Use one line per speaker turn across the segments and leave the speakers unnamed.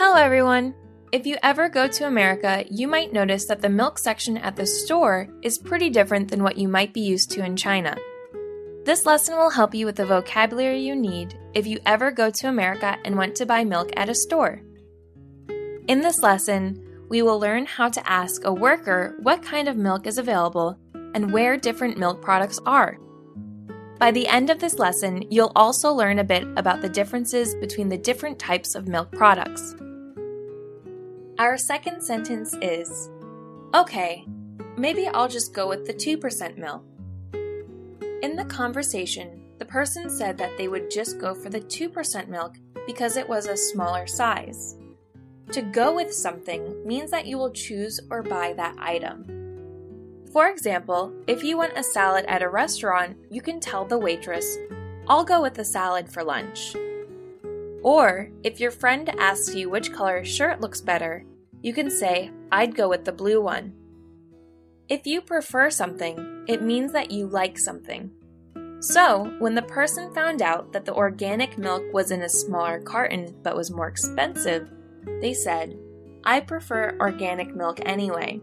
Hello, everyone! If you ever go to America, you might notice that the milk section at the store is pretty different than what you might be used to in China. This lesson will help you with the vocabulary you need if you ever go to America and want to buy milk at a store. In this lesson, we will learn how to ask a worker what kind of milk is available and where different milk products are. By the end of this lesson, you'll also learn a bit about the differences between the different types of milk products. Our second sentence is Okay, maybe I'll just go with the 2% milk. In the conversation, the person said that they would just go for the 2% milk because it was a smaller size. To go with something means that you will choose or buy that item. For example, if you want a salad at a restaurant, you can tell the waitress, I'll go with the salad for lunch. Or, if your friend asks you which color shirt looks better, you can say, I'd go with the blue one. If you prefer something, it means that you like something. So, when the person found out that the organic milk was in a smaller carton but was more expensive, they said, I prefer organic milk anyway.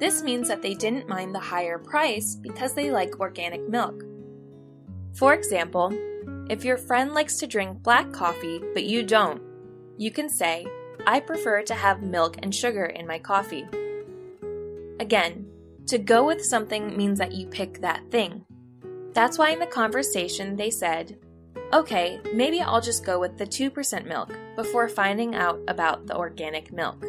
This means that they didn't mind the higher price because they like organic milk. For example, if your friend likes to drink black coffee but you don't, you can say, I prefer to have milk and sugar in my coffee. Again, to go with something means that you pick that thing. That's why in the conversation they said, Okay, maybe I'll just go with the 2% milk before finding out about the organic milk.